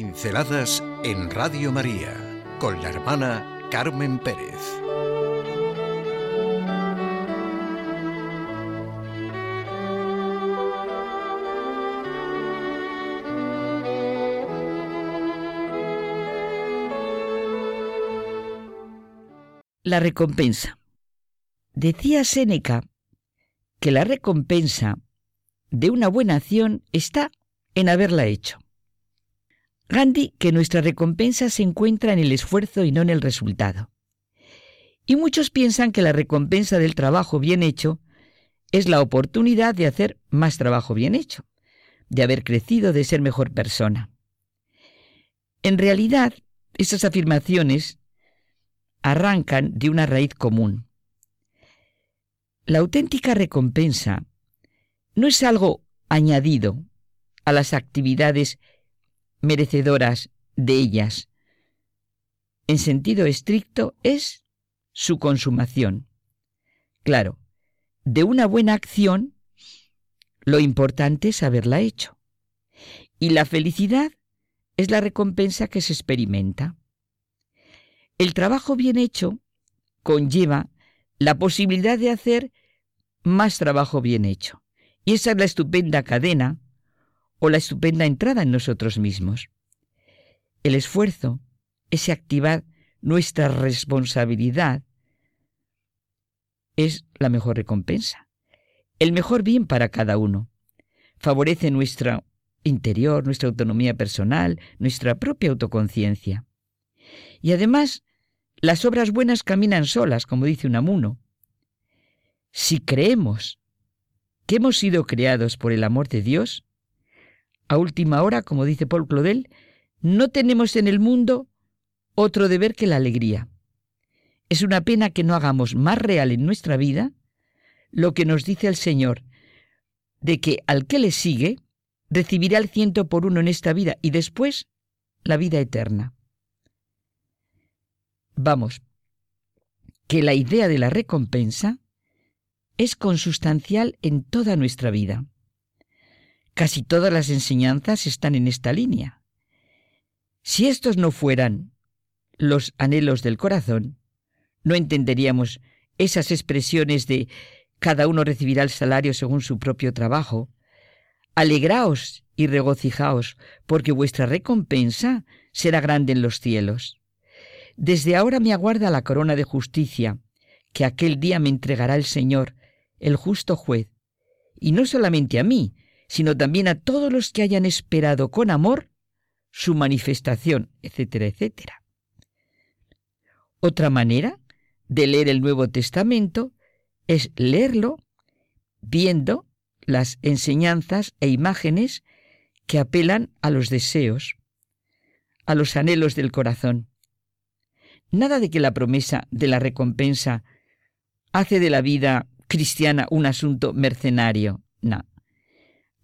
Pinceladas en Radio María con la hermana Carmen Pérez. La recompensa. Decía Séneca que la recompensa de una buena acción está en haberla hecho. Gandhi que nuestra recompensa se encuentra en el esfuerzo y no en el resultado. Y muchos piensan que la recompensa del trabajo bien hecho es la oportunidad de hacer más trabajo bien hecho, de haber crecido, de ser mejor persona. En realidad, esas afirmaciones arrancan de una raíz común. La auténtica recompensa no es algo añadido a las actividades merecedoras de ellas. En sentido estricto es su consumación. Claro, de una buena acción, lo importante es haberla hecho. Y la felicidad es la recompensa que se experimenta. El trabajo bien hecho conlleva la posibilidad de hacer más trabajo bien hecho. Y esa es la estupenda cadena o la estupenda entrada en nosotros mismos. El esfuerzo, ese activar nuestra responsabilidad, es la mejor recompensa, el mejor bien para cada uno. Favorece nuestro interior, nuestra autonomía personal, nuestra propia autoconciencia. Y además, las obras buenas caminan solas, como dice Unamuno. Si creemos que hemos sido creados por el amor de Dios, a última hora, como dice Paul Claudel, no tenemos en el mundo otro deber que la alegría. Es una pena que no hagamos más real en nuestra vida lo que nos dice el Señor, de que al que le sigue recibirá el ciento por uno en esta vida y después la vida eterna. Vamos, que la idea de la recompensa es consustancial en toda nuestra vida. Casi todas las enseñanzas están en esta línea. Si estos no fueran los anhelos del corazón, no entenderíamos esas expresiones de cada uno recibirá el salario según su propio trabajo. Alegraos y regocijaos, porque vuestra recompensa será grande en los cielos. Desde ahora me aguarda la corona de justicia, que aquel día me entregará el Señor, el justo juez, y no solamente a mí, sino también a todos los que hayan esperado con amor su manifestación, etcétera, etcétera. Otra manera de leer el Nuevo Testamento es leerlo viendo las enseñanzas e imágenes que apelan a los deseos, a los anhelos del corazón. Nada de que la promesa de la recompensa hace de la vida cristiana un asunto mercenario, no.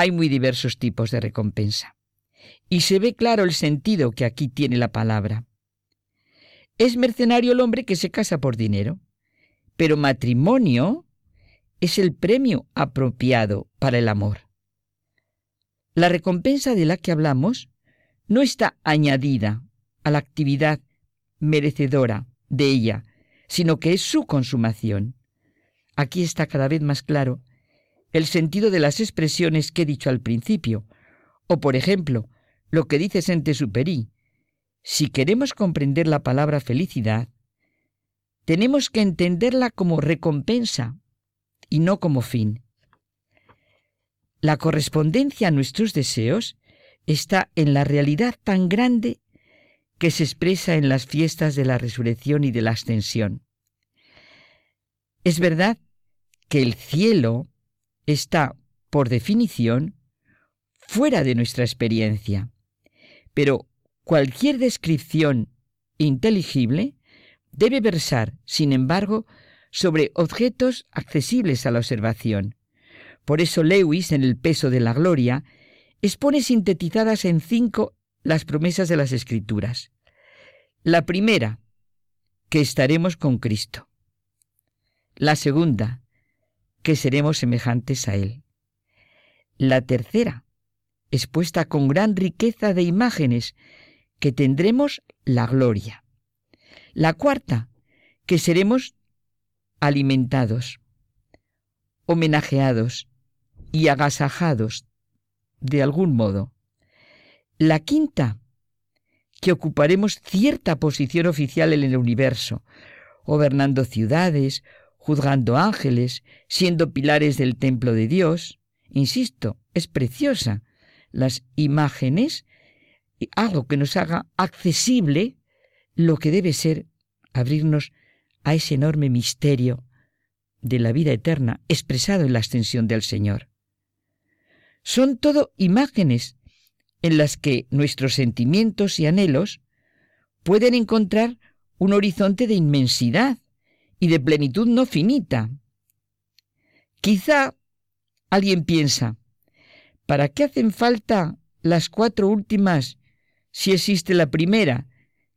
Hay muy diversos tipos de recompensa. Y se ve claro el sentido que aquí tiene la palabra. Es mercenario el hombre que se casa por dinero, pero matrimonio es el premio apropiado para el amor. La recompensa de la que hablamos no está añadida a la actividad merecedora de ella, sino que es su consumación. Aquí está cada vez más claro el sentido de las expresiones que he dicho al principio, o por ejemplo, lo que dice Saint-Exupéry. Si queremos comprender la palabra felicidad, tenemos que entenderla como recompensa y no como fin. La correspondencia a nuestros deseos está en la realidad tan grande que se expresa en las fiestas de la resurrección y de la ascensión. Es verdad que el cielo está, por definición, fuera de nuestra experiencia. Pero cualquier descripción inteligible debe versar, sin embargo, sobre objetos accesibles a la observación. Por eso Lewis, en El peso de la gloria, expone sintetizadas en cinco las promesas de las Escrituras. La primera, que estaremos con Cristo. La segunda, que seremos semejantes a Él. La tercera, expuesta con gran riqueza de imágenes, que tendremos la gloria. La cuarta, que seremos alimentados, homenajeados y agasajados de algún modo. La quinta, que ocuparemos cierta posición oficial en el universo, gobernando ciudades, juzgando ángeles, siendo pilares del templo de Dios. Insisto, es preciosa. Las imágenes, algo que nos haga accesible lo que debe ser abrirnos a ese enorme misterio de la vida eterna expresado en la extensión del Señor. Son todo imágenes en las que nuestros sentimientos y anhelos pueden encontrar un horizonte de inmensidad y de plenitud no finita. Quizá alguien piensa, ¿para qué hacen falta las cuatro últimas si existe la primera?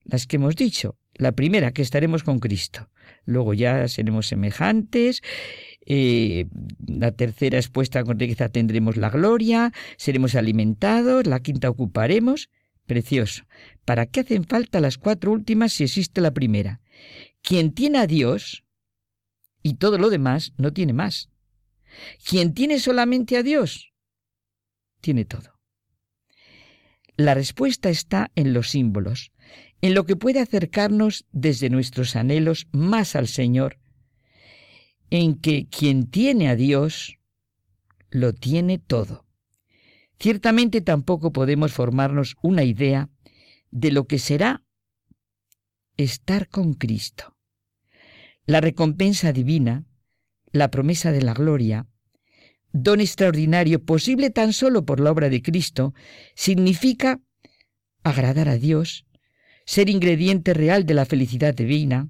Las que hemos dicho, la primera, que estaremos con Cristo. Luego ya seremos semejantes. Eh, la tercera expuesta con riqueza tendremos la gloria, seremos alimentados, la quinta ocuparemos. Precioso. ¿Para qué hacen falta las cuatro últimas si existe la primera? Quien tiene a Dios y todo lo demás no tiene más. Quien tiene solamente a Dios, tiene todo. La respuesta está en los símbolos, en lo que puede acercarnos desde nuestros anhelos más al Señor, en que quien tiene a Dios lo tiene todo. Ciertamente tampoco podemos formarnos una idea de lo que será estar con Cristo. La recompensa divina, la promesa de la gloria, don extraordinario posible tan solo por la obra de Cristo, significa agradar a Dios, ser ingrediente real de la felicidad divina,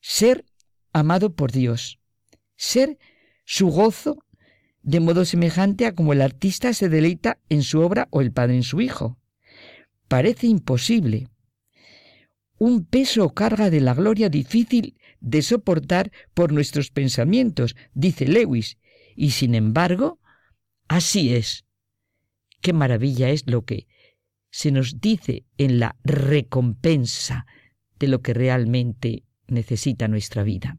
ser amado por Dios, ser su gozo de modo semejante a como el artista se deleita en su obra o el padre en su hijo. Parece imposible. Un peso o carga de la gloria difícil de soportar por nuestros pensamientos, dice Lewis, y sin embargo, así es. Qué maravilla es lo que se nos dice en la recompensa de lo que realmente necesita nuestra vida.